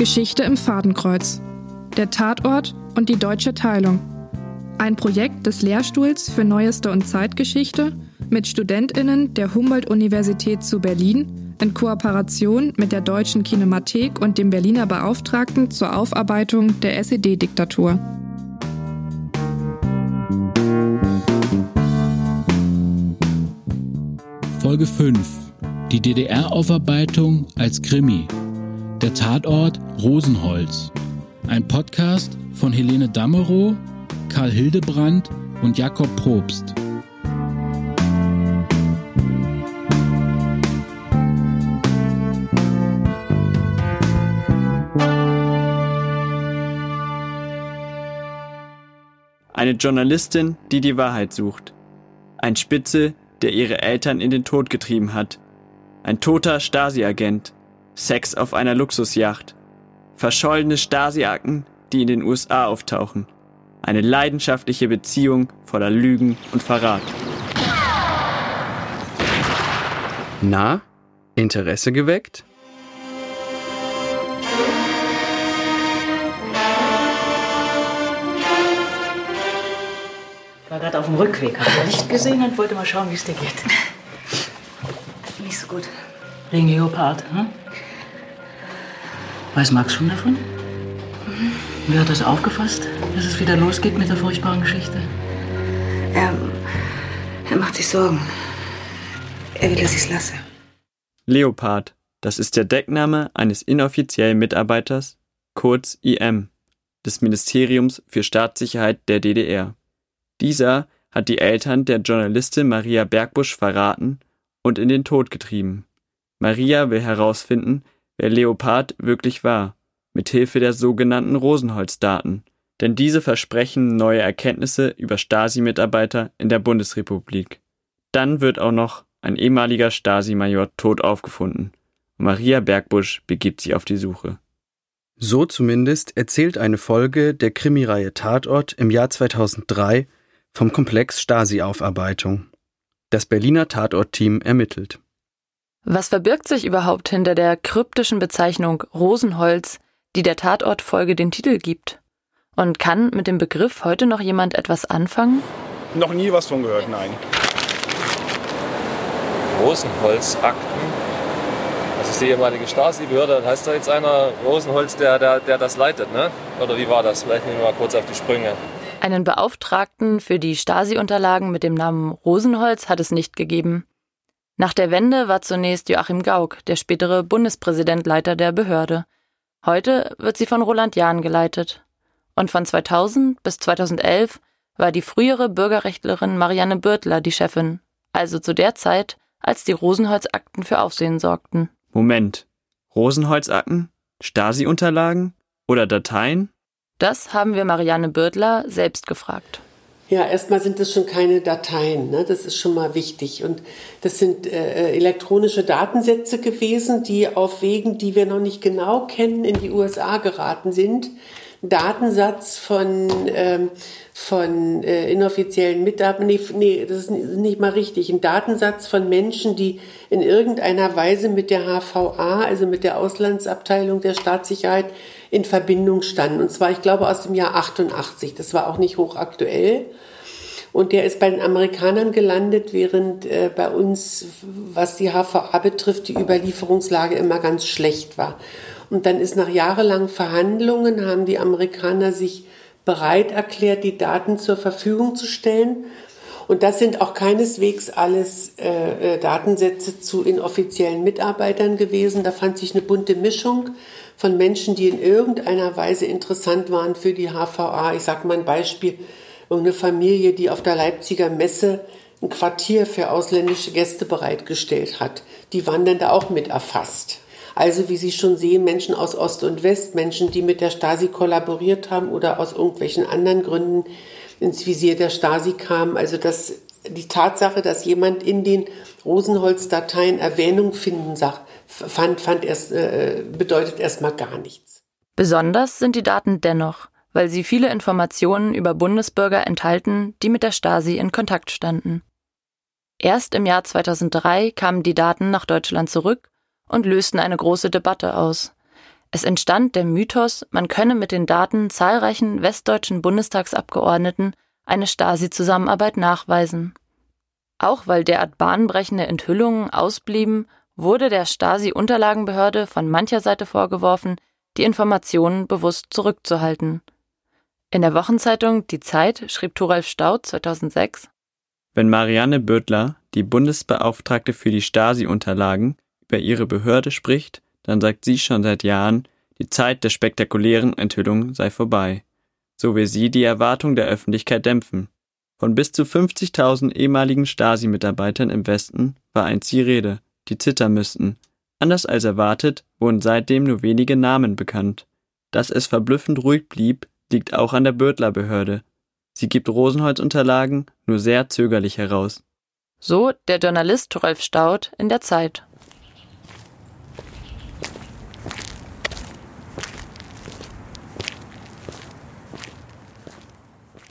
Geschichte im Fadenkreuz. Der Tatort und die deutsche Teilung. Ein Projekt des Lehrstuhls für Neueste und Zeitgeschichte mit StudentInnen der Humboldt-Universität zu Berlin in Kooperation mit der Deutschen Kinemathek und dem Berliner Beauftragten zur Aufarbeitung der SED-Diktatur. Folge 5. Die DDR-Aufarbeitung als Krimi. Der Tatort Rosenholz. Ein Podcast von Helene Dammerow, Karl Hildebrand und Jakob Probst. Eine Journalistin, die die Wahrheit sucht. Ein Spitze, der ihre Eltern in den Tod getrieben hat. Ein toter Stasi-Agent. Sex auf einer Luxusjacht. Verschollene Stasi-Akten, die in den USA auftauchen. Eine leidenschaftliche Beziehung voller Lügen und Verrat. Na, Interesse geweckt? Ich war gerade auf dem Rückweg, habe das Licht gesehen und wollte mal schauen, wie es dir geht. Nicht so gut. Wegen Leopard, hm? Weiß Max schon davon? Wie hat er es aufgefasst, dass es wieder losgeht mit der furchtbaren Geschichte? Er, er macht sich Sorgen. Er will, dass ich es lasse. Leopard, das ist der Deckname eines inoffiziellen Mitarbeiters, kurz IM, des Ministeriums für Staatssicherheit der DDR. Dieser hat die Eltern der Journalistin Maria Bergbusch verraten und in den Tod getrieben. Maria will herausfinden, wer Leopard wirklich war, mit Hilfe der sogenannten Rosenholz-Daten, denn diese versprechen neue Erkenntnisse über Stasi-Mitarbeiter in der Bundesrepublik. Dann wird auch noch ein ehemaliger Stasi-Major tot aufgefunden. Maria Bergbusch begibt sich auf die Suche. So zumindest erzählt eine Folge der Krimireihe Tatort im Jahr 2003 vom Komplex Stasi-Aufarbeitung. Das Berliner Tatort-Team ermittelt. Was verbirgt sich überhaupt hinter der kryptischen Bezeichnung Rosenholz, die der Tatortfolge den Titel gibt? Und kann mit dem Begriff heute noch jemand etwas anfangen? Noch nie was von gehört, nein. Rosenholz-Akten. Das ist die ehemalige Stasi-Behörde. Dann heißt da jetzt einer Rosenholz, der, der, der das leitet, ne? Oder wie war das? Vielleicht nehmen wir mal kurz auf die Sprünge. Einen Beauftragten für die Stasi-Unterlagen mit dem Namen Rosenholz hat es nicht gegeben. Nach der Wende war zunächst Joachim Gauck, der spätere Bundespräsident, Leiter der Behörde. Heute wird sie von Roland Jahn geleitet. Und von 2000 bis 2011 war die frühere Bürgerrechtlerin Marianne Birtler die Chefin, also zu der Zeit, als die Rosenholz-Akten für Aufsehen sorgten. Moment. Rosenholz-Akten? Stasi-Unterlagen? Oder Dateien? Das haben wir Marianne Birtler selbst gefragt. Ja, erstmal sind das schon keine Dateien, ne? das ist schon mal wichtig. Und das sind äh, elektronische Datensätze gewesen, die auf Wegen, die wir noch nicht genau kennen, in die USA geraten sind. Datensatz von, ähm, von äh, inoffiziellen Mitarbeitern, nee, nee, das ist nicht mal richtig, ein Datensatz von Menschen, die in irgendeiner Weise mit der HVA, also mit der Auslandsabteilung der Staatssicherheit, in Verbindung standen. Und zwar, ich glaube, aus dem Jahr 88. Das war auch nicht hochaktuell. Und der ist bei den Amerikanern gelandet, während äh, bei uns, was die HVA betrifft, die Überlieferungslage immer ganz schlecht war. Und dann ist nach jahrelangen Verhandlungen, haben die Amerikaner sich bereit erklärt, die Daten zur Verfügung zu stellen. Und das sind auch keineswegs alles äh, äh Datensätze zu inoffiziellen Mitarbeitern gewesen. Da fand sich eine bunte Mischung von Menschen, die in irgendeiner Weise interessant waren für die HVA. Ich sage mal ein Beispiel, eine Familie, die auf der Leipziger Messe ein Quartier für ausländische Gäste bereitgestellt hat. Die waren dann da auch mit erfasst. Also wie Sie schon sehen, Menschen aus Ost und West, Menschen, die mit der Stasi kollaboriert haben oder aus irgendwelchen anderen Gründen ins Visier der Stasi kamen. Also das, die Tatsache, dass jemand in den Rosenholz-Dateien Erwähnung finden sagt, fand, fand erst, äh, bedeutet erstmal gar nichts. Besonders sind die Daten dennoch, weil sie viele Informationen über Bundesbürger enthalten, die mit der Stasi in Kontakt standen. Erst im Jahr 2003 kamen die Daten nach Deutschland zurück und lösten eine große Debatte aus. Es entstand der Mythos, man könne mit den Daten zahlreichen westdeutschen Bundestagsabgeordneten eine Stasi-Zusammenarbeit nachweisen. Auch weil derart bahnbrechende Enthüllungen ausblieben, wurde der Stasi-Unterlagenbehörde von mancher Seite vorgeworfen, die Informationen bewusst zurückzuhalten. In der Wochenzeitung Die Zeit schrieb Thoralf Staudt 2006 Wenn Marianne Bödler, die Bundesbeauftragte für die Stasi-Unterlagen, über ihre Behörde spricht, dann sagt sie schon seit Jahren, die Zeit der spektakulären Enthüllungen sei vorbei. So will sie die Erwartung der Öffentlichkeit dämpfen. Von bis zu 50.000 ehemaligen Stasi-Mitarbeitern im Westen war einst die Rede, die zittern müssten. Anders als erwartet wurden seitdem nur wenige Namen bekannt. Dass es verblüffend ruhig blieb, liegt auch an der Bödler-Behörde. Sie gibt Rosenholz-Unterlagen nur sehr zögerlich heraus. So der Journalist Rolf Staudt in der Zeit.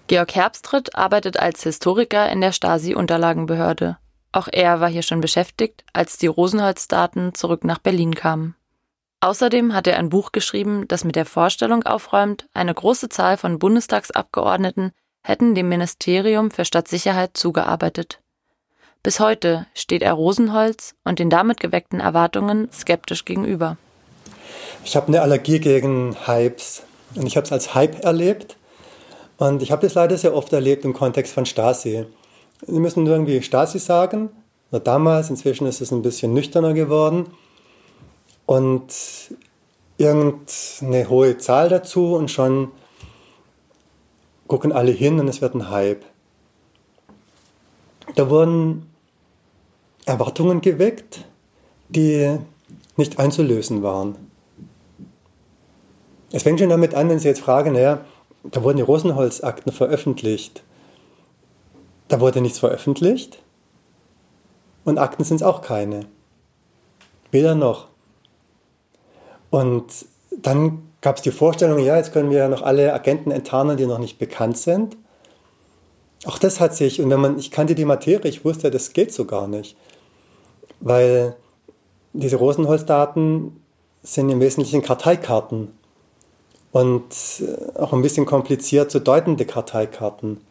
Georg Herbstritt arbeitet als Historiker in der Stasi-Unterlagenbehörde. Auch er war hier schon beschäftigt, als die Rosenholz-Daten zurück nach Berlin kamen. Außerdem hat er ein Buch geschrieben, das mit der Vorstellung aufräumt, eine große Zahl von Bundestagsabgeordneten hätten dem Ministerium für Stadtsicherheit zugearbeitet. Bis heute steht er Rosenholz und den damit geweckten Erwartungen skeptisch gegenüber. Ich habe eine Allergie gegen Hypes und ich habe es als Hype erlebt und ich habe das leider sehr oft erlebt im Kontext von Stasi. Sie müssen irgendwie Stasi sagen, nur damals, inzwischen ist es ein bisschen nüchterner geworden und irgendeine hohe Zahl dazu und schon gucken alle hin und es wird ein Hype. Da wurden Erwartungen geweckt, die nicht einzulösen waren. Es fängt schon damit an, wenn Sie jetzt fragen, naja, da wurden die Rosenholz-Akten veröffentlicht. Da wurde nichts veröffentlicht und Akten sind es auch keine. Weder noch. Und dann gab es die Vorstellung, ja, jetzt können wir ja noch alle Agenten enttarnen, die noch nicht bekannt sind. Auch das hat sich, und wenn man, ich kannte die Materie, ich wusste, das geht so gar nicht. Weil diese Rosenholz-Daten sind im Wesentlichen Karteikarten und äh, auch ein bisschen kompliziert zu deutende Karteikarten.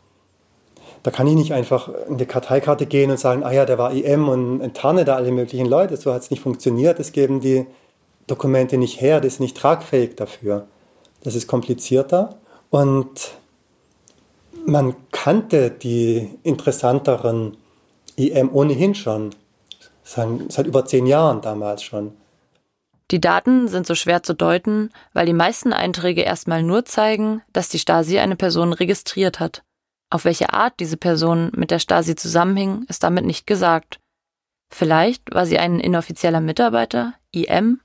Da kann ich nicht einfach in die Karteikarte gehen und sagen, ah ja, der war IM und enttarne da alle möglichen Leute. So hat es nicht funktioniert. Das geben die Dokumente nicht her, das ist nicht tragfähig dafür. Das ist komplizierter und man kannte die interessanteren IM ohnehin schon. Seit über zehn Jahren damals schon. Die Daten sind so schwer zu deuten, weil die meisten Einträge erstmal nur zeigen, dass die Stasi eine Person registriert hat. Auf welche Art diese Person mit der Stasi zusammenhing, ist damit nicht gesagt. Vielleicht war sie ein inoffizieller Mitarbeiter, IM,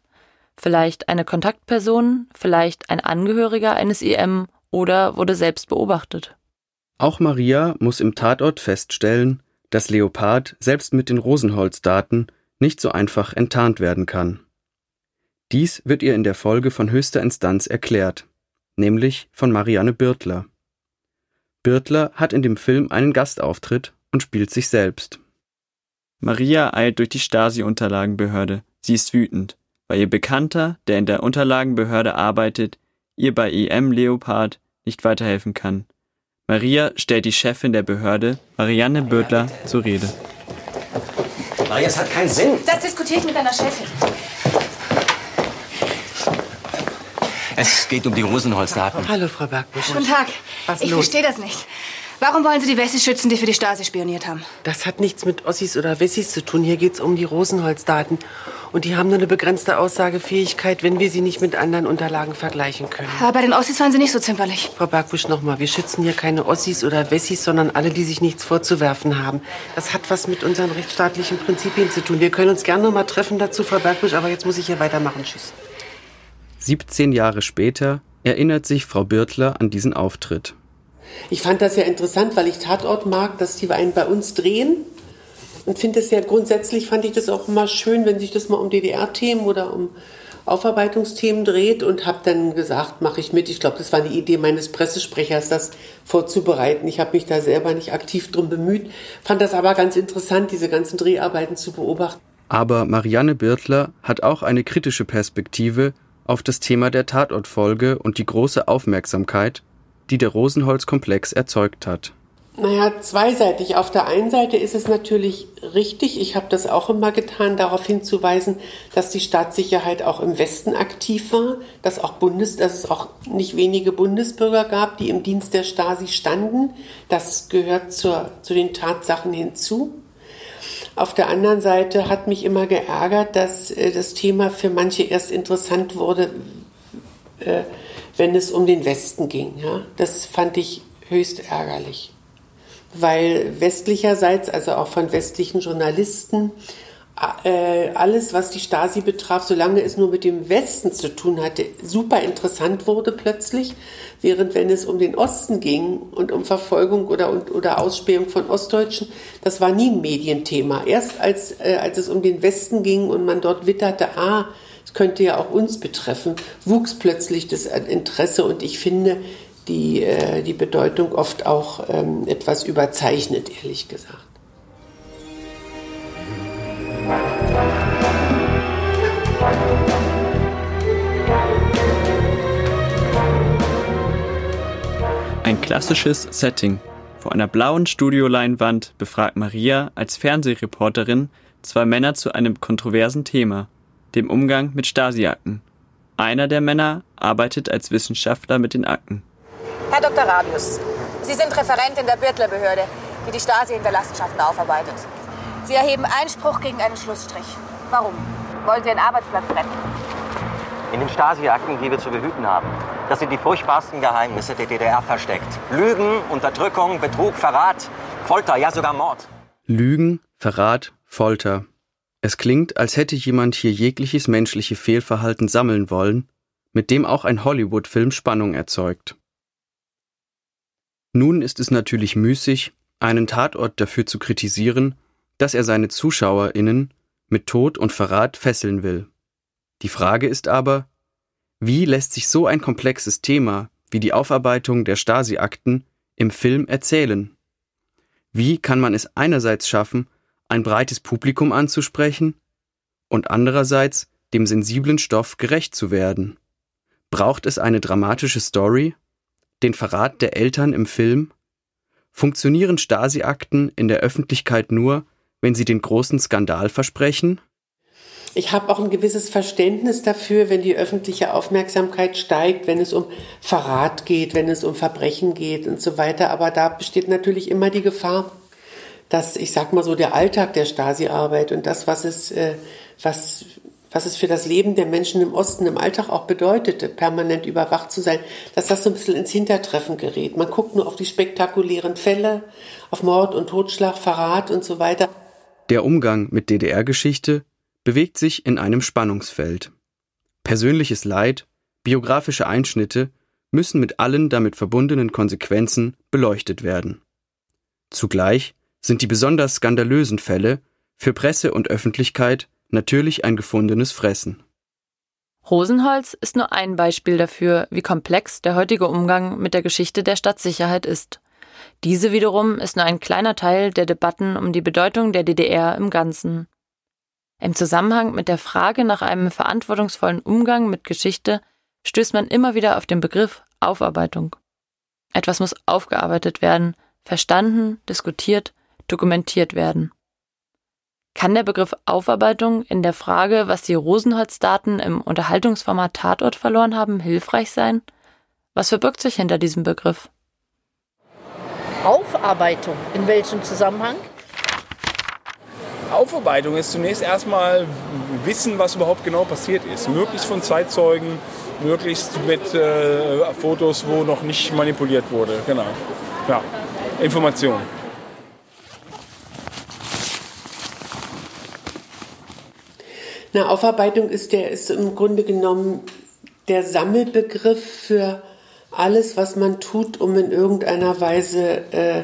vielleicht eine Kontaktperson, vielleicht ein Angehöriger eines IM oder wurde selbst beobachtet. Auch Maria muss im Tatort feststellen, dass Leopard selbst mit den Rosenholz-Daten nicht so einfach enttarnt werden kann. Dies wird ihr in der Folge von höchster Instanz erklärt, nämlich von Marianne Birtler. Birtler hat in dem Film einen Gastauftritt und spielt sich selbst. Maria eilt durch die Stasi-Unterlagenbehörde. Sie ist wütend weil ihr Bekannter, der in der Unterlagenbehörde arbeitet, ihr bei EM Leopard nicht weiterhelfen kann. Maria stellt die Chefin der Behörde, Marianne Bödler, zur Rede. Maria, es hat keinen Sinn. Das diskutiere ich mit deiner Chefin. Es geht um die Rosenholzdaten. Hallo, Frau Bergbusch. Guten Tag. Was ich los? verstehe das nicht. Warum wollen Sie die Wessis schützen, die für die Stasi spioniert haben? Das hat nichts mit Ossis oder Wessis zu tun. Hier geht es um die Rosenholzdaten. Und die haben nur eine begrenzte Aussagefähigkeit, wenn wir sie nicht mit anderen Unterlagen vergleichen können. Aber bei den Ossis waren Sie nicht so zimperlich. Frau Bergbusch, nochmal. Wir schützen hier keine Ossis oder Wessis, sondern alle, die sich nichts vorzuwerfen haben. Das hat was mit unseren rechtsstaatlichen Prinzipien zu tun. Wir können uns gerne noch mal treffen dazu, Frau Bergbusch, aber jetzt muss ich hier weitermachen. Tschüss. 17 Jahre später erinnert sich Frau Birtler an diesen Auftritt. Ich fand das sehr interessant, weil ich Tatort mag, dass die einen bei uns drehen. Und finde es sehr grundsätzlich, fand ich das auch immer schön, wenn sich das mal um DDR-Themen oder um Aufarbeitungsthemen dreht und habe dann gesagt, mache ich mit. Ich glaube, das war eine Idee meines Pressesprechers, das vorzubereiten. Ich habe mich da selber nicht aktiv drum bemüht, fand das aber ganz interessant, diese ganzen Dreharbeiten zu beobachten. Aber Marianne Birtler hat auch eine kritische Perspektive auf das Thema der Tatortfolge und die große Aufmerksamkeit, die der Rosenholz-Komplex erzeugt hat. Naja, zweiseitig. Auf der einen Seite ist es natürlich richtig, ich habe das auch immer getan, darauf hinzuweisen, dass die Staatssicherheit auch im Westen aktiv war, dass, auch Bundes, dass es auch nicht wenige Bundesbürger gab, die im Dienst der Stasi standen. Das gehört zur, zu den Tatsachen hinzu. Auf der anderen Seite hat mich immer geärgert, dass äh, das Thema für manche erst interessant wurde, äh, wenn es um den Westen ging. Das fand ich höchst ärgerlich weil westlicherseits, also auch von westlichen Journalisten, alles, was die Stasi betraf, solange es nur mit dem Westen zu tun hatte, super interessant wurde plötzlich, während wenn es um den Osten ging und um Verfolgung oder, oder Ausspähung von Ostdeutschen, das war nie ein Medienthema. Erst als, äh, als es um den Westen ging und man dort witterte, ah, es könnte ja auch uns betreffen, wuchs plötzlich das Interesse und ich finde, die, äh, die Bedeutung oft auch ähm, etwas überzeichnet, ehrlich gesagt. Klassisches Setting. Vor einer blauen Studioleinwand befragt Maria als Fernsehreporterin zwei Männer zu einem kontroversen Thema, dem Umgang mit Stasi-Akten. Einer der Männer arbeitet als Wissenschaftler mit den Akten. Herr Dr. Radius, Sie sind Referent in der Birtler-Behörde, die die Stasi-Hinterlassenschaften aufarbeitet. Sie erheben Einspruch gegen einen Schlussstrich. Warum? Wollen Sie einen Arbeitsplatz retten? In den Stasi-Akten, die wir zu behüten haben, das sind die furchtbarsten Geheimnisse der DDR versteckt. Lügen, Unterdrückung, Betrug, Verrat, Folter, ja sogar Mord. Lügen, Verrat, Folter. Es klingt, als hätte jemand hier jegliches menschliche Fehlverhalten sammeln wollen, mit dem auch ein Hollywood-Film Spannung erzeugt. Nun ist es natürlich müßig, einen Tatort dafür zu kritisieren, dass er seine ZuschauerInnen mit Tod und Verrat fesseln will. Die Frage ist aber, wie lässt sich so ein komplexes Thema wie die Aufarbeitung der Stasi-Akten im Film erzählen? Wie kann man es einerseits schaffen, ein breites Publikum anzusprechen und andererseits dem sensiblen Stoff gerecht zu werden? Braucht es eine dramatische Story den Verrat der Eltern im Film? Funktionieren Stasi-Akten in der Öffentlichkeit nur, wenn sie den großen Skandal versprechen? Ich habe auch ein gewisses Verständnis dafür, wenn die öffentliche Aufmerksamkeit steigt, wenn es um Verrat geht, wenn es um Verbrechen geht und so weiter. Aber da besteht natürlich immer die Gefahr, dass, ich sag mal so, der Alltag der Stasi-Arbeit und das, was es, äh, was was es für das Leben der Menschen im Osten im Alltag auch bedeutete, permanent überwacht zu sein, dass das so ein bisschen ins Hintertreffen gerät. Man guckt nur auf die spektakulären Fälle, auf Mord und Totschlag, Verrat und so weiter. Der Umgang mit DDR-Geschichte bewegt sich in einem Spannungsfeld. Persönliches Leid, biografische Einschnitte müssen mit allen damit verbundenen Konsequenzen beleuchtet werden. Zugleich sind die besonders skandalösen Fälle für Presse und Öffentlichkeit natürlich ein gefundenes Fressen. Rosenholz ist nur ein Beispiel dafür, wie komplex der heutige Umgang mit der Geschichte der Stadtsicherheit ist. Diese wiederum ist nur ein kleiner Teil der Debatten um die Bedeutung der DDR im Ganzen. Im Zusammenhang mit der Frage nach einem verantwortungsvollen Umgang mit Geschichte stößt man immer wieder auf den Begriff Aufarbeitung. Etwas muss aufgearbeitet werden, verstanden, diskutiert, dokumentiert werden. Kann der Begriff Aufarbeitung in der Frage, was die Rosenholz-Daten im Unterhaltungsformat Tatort verloren haben, hilfreich sein? Was verbirgt sich hinter diesem Begriff? Aufarbeitung, in welchem Zusammenhang? Aufarbeitung ist zunächst erstmal wissen, was überhaupt genau passiert ist. Möglichst von Zeitzeugen, möglichst mit äh, Fotos, wo noch nicht manipuliert wurde. Genau. Ja, Information. Eine Aufarbeitung ist der ist im Grunde genommen der Sammelbegriff für alles, was man tut, um in irgendeiner Weise äh,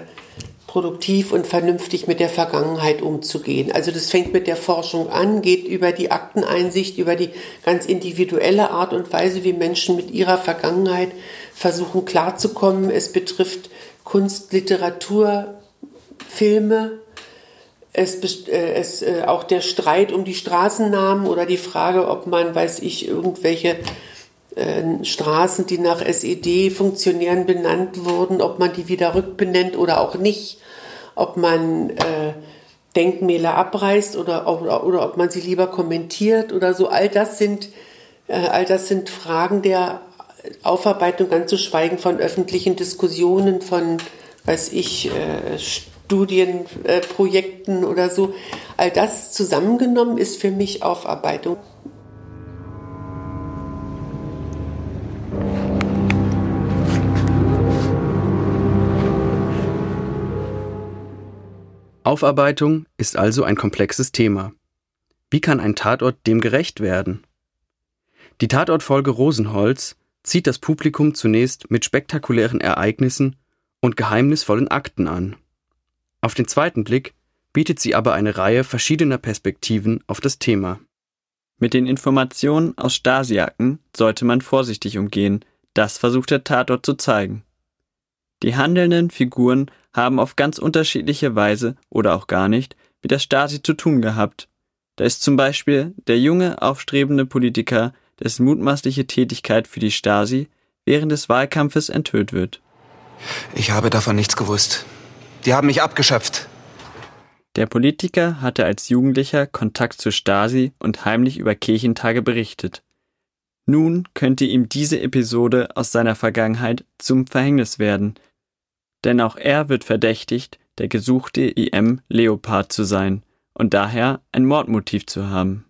produktiv und vernünftig mit der Vergangenheit umzugehen. Also das fängt mit der Forschung an, geht über die Akteneinsicht, über die ganz individuelle Art und Weise, wie Menschen mit ihrer Vergangenheit versuchen klarzukommen. Es betrifft Kunst, Literatur, Filme, es, äh, es äh, auch der Streit um die Straßennamen oder die Frage, ob man, weiß ich, irgendwelche äh, Straßen, die nach SED-Funktionären benannt wurden, ob man die wieder rückbenennt oder auch nicht, ob man äh, Denkmäler abreißt oder, oder, oder ob man sie lieber kommentiert oder so. All das sind, äh, all das sind Fragen der Aufarbeitung, ganz zu schweigen von öffentlichen Diskussionen, von, weiß ich, äh, Studienprojekten äh, oder so. All das zusammengenommen ist für mich Aufarbeitung. Aufarbeitung ist also ein komplexes Thema. Wie kann ein Tatort dem gerecht werden? Die Tatortfolge Rosenholz zieht das Publikum zunächst mit spektakulären Ereignissen und geheimnisvollen Akten an. Auf den zweiten Blick bietet sie aber eine Reihe verschiedener Perspektiven auf das Thema. Mit den Informationen aus Stasiaken sollte man vorsichtig umgehen, das versucht der Tatort zu zeigen. Die handelnden Figuren haben auf ganz unterschiedliche Weise oder auch gar nicht mit der Stasi zu tun gehabt. Da ist zum Beispiel der junge, aufstrebende Politiker, dessen mutmaßliche Tätigkeit für die Stasi während des Wahlkampfes enthüllt wird. Ich habe davon nichts gewusst. Die haben mich abgeschöpft. Der Politiker hatte als Jugendlicher Kontakt zur Stasi und heimlich über Kirchentage berichtet. Nun könnte ihm diese Episode aus seiner Vergangenheit zum Verhängnis werden, denn auch er wird verdächtigt, der gesuchte IM Leopard zu sein und daher ein Mordmotiv zu haben.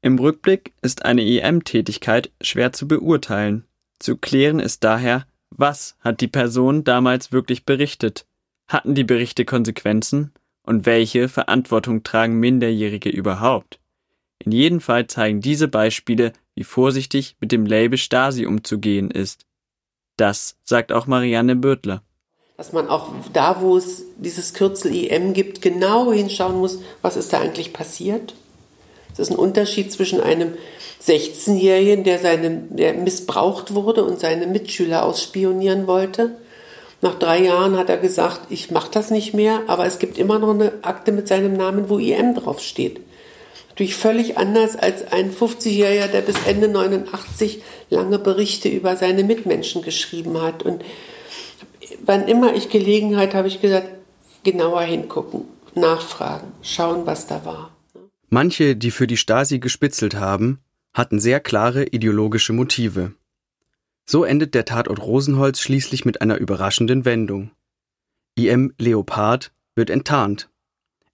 Im Rückblick ist eine IM-Tätigkeit schwer zu beurteilen. Zu klären ist daher, was hat die Person damals wirklich berichtet? Hatten die Berichte Konsequenzen? Und welche Verantwortung tragen Minderjährige überhaupt? In jedem Fall zeigen diese Beispiele, wie vorsichtig mit dem Label Stasi umzugehen ist. Das sagt auch Marianne Bürtler. Dass man auch da, wo es dieses Kürzel IM gibt, genau hinschauen muss, was ist da eigentlich passiert. Das ist ein Unterschied zwischen einem 16-Jährigen, der, der missbraucht wurde und seine Mitschüler ausspionieren wollte. Nach drei Jahren hat er gesagt, ich mache das nicht mehr, aber es gibt immer noch eine Akte mit seinem Namen, wo IM draufsteht. Natürlich völlig anders als ein 50-Jähriger, der bis Ende 89 lange Berichte über seine Mitmenschen geschrieben hat. Und wann immer ich Gelegenheit habe ich gesagt, genauer hingucken, nachfragen, schauen, was da war. Manche, die für die Stasi gespitzelt haben, hatten sehr klare ideologische Motive. So endet der Tatort Rosenholz schließlich mit einer überraschenden Wendung. IM Leopard wird enttarnt.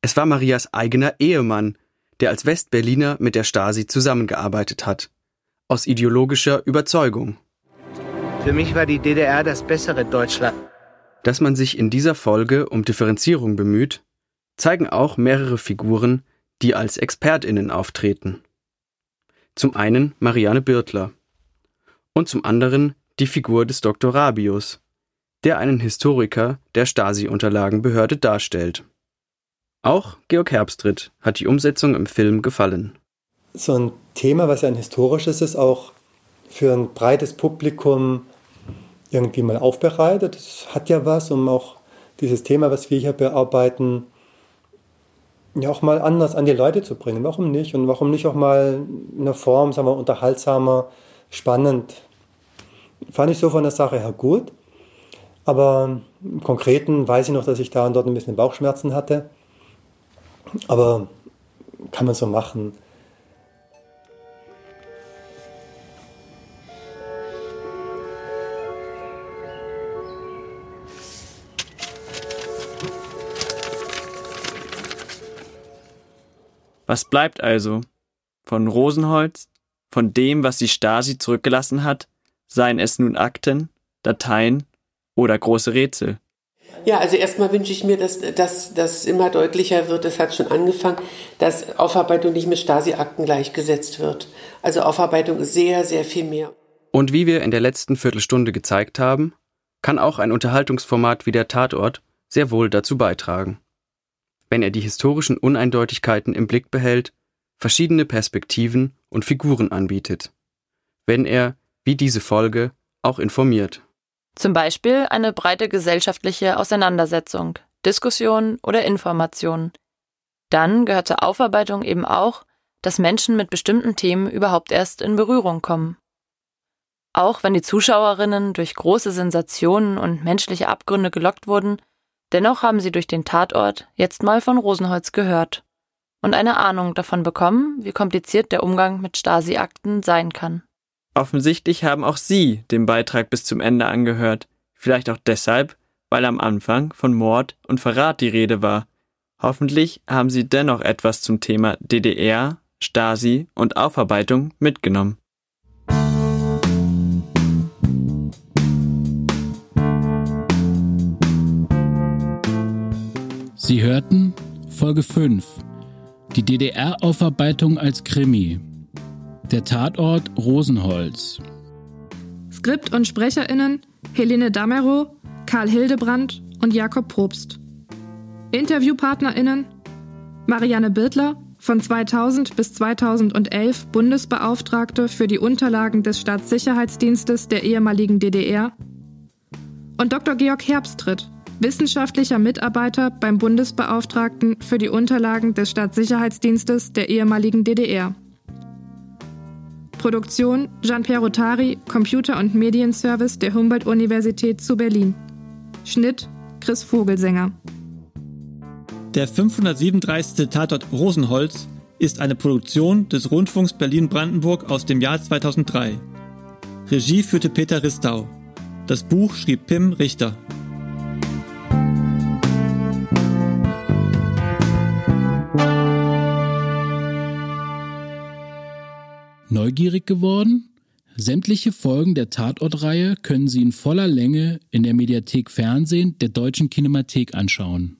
Es war Marias eigener Ehemann, der als Westberliner mit der Stasi zusammengearbeitet hat. Aus ideologischer Überzeugung. Für mich war die DDR das bessere Deutschland. Dass man sich in dieser Folge um Differenzierung bemüht, zeigen auch mehrere Figuren, die als Expertinnen auftreten. Zum einen Marianne Birtler und zum anderen die Figur des Dr. Rabius, der einen Historiker der Stasi-Unterlagenbehörde darstellt. Auch Georg Herbstritt hat die Umsetzung im Film gefallen. So ein Thema, was ja ein historisches ist, auch für ein breites Publikum irgendwie mal aufbereitet. Das hat ja was, um auch dieses Thema, was wir hier bearbeiten, ja auch mal anders an die Leute zu bringen. Warum nicht? Und warum nicht auch mal in einer Form, sagen wir, unterhaltsamer, spannend? Fand ich so von der Sache her gut. Aber im Konkreten weiß ich noch, dass ich da und dort ein bisschen Bauchschmerzen hatte. Aber kann man so machen. Was bleibt also? Von Rosenholz, von dem, was die Stasi zurückgelassen hat, seien es nun Akten, Dateien oder große Rätsel? Ja, also erstmal wünsche ich mir, dass das immer deutlicher wird, es hat schon angefangen, dass Aufarbeitung nicht mit Stasi-Akten gleichgesetzt wird. Also Aufarbeitung ist sehr, sehr viel mehr. Und wie wir in der letzten Viertelstunde gezeigt haben, kann auch ein Unterhaltungsformat wie der Tatort sehr wohl dazu beitragen wenn er die historischen Uneindeutigkeiten im Blick behält, verschiedene Perspektiven und Figuren anbietet. Wenn er, wie diese Folge, auch informiert. Zum Beispiel eine breite gesellschaftliche Auseinandersetzung. Diskussion oder Information. Dann gehört zur Aufarbeitung eben auch, dass Menschen mit bestimmten Themen überhaupt erst in Berührung kommen. Auch wenn die Zuschauerinnen durch große Sensationen und menschliche Abgründe gelockt wurden, dennoch haben sie durch den Tatort jetzt mal von Rosenholz gehört und eine Ahnung davon bekommen, wie kompliziert der Umgang mit Stasi-Akten sein kann. Offensichtlich haben auch Sie den Beitrag bis zum Ende angehört. Vielleicht auch deshalb, weil am Anfang von Mord und Verrat die Rede war. Hoffentlich haben Sie dennoch etwas zum Thema DDR, Stasi und Aufarbeitung mitgenommen. Sie hörten Folge 5. Die DDR-Aufarbeitung als Krimi. Der Tatort Rosenholz. Skript und SprecherInnen Helene Damerow, Karl Hildebrandt und Jakob Probst. InterviewpartnerInnen Marianne Birtler, von 2000 bis 2011 Bundesbeauftragte für die Unterlagen des Staatssicherheitsdienstes der ehemaligen DDR und Dr. Georg Herbstritt, wissenschaftlicher Mitarbeiter beim Bundesbeauftragten für die Unterlagen des Staatssicherheitsdienstes der ehemaligen DDR. Produktion Jean-Pierre Rotari, Computer- und Medienservice der Humboldt-Universität zu Berlin. Schnitt Chris Vogelsänger. Der 537. Tatort Rosenholz ist eine Produktion des Rundfunks Berlin-Brandenburg aus dem Jahr 2003. Regie führte Peter Ristau. Das Buch schrieb Pim Richter. Neugierig geworden? Sämtliche Folgen der Tatortreihe können Sie in voller Länge in der Mediathek Fernsehen der Deutschen Kinemathek anschauen.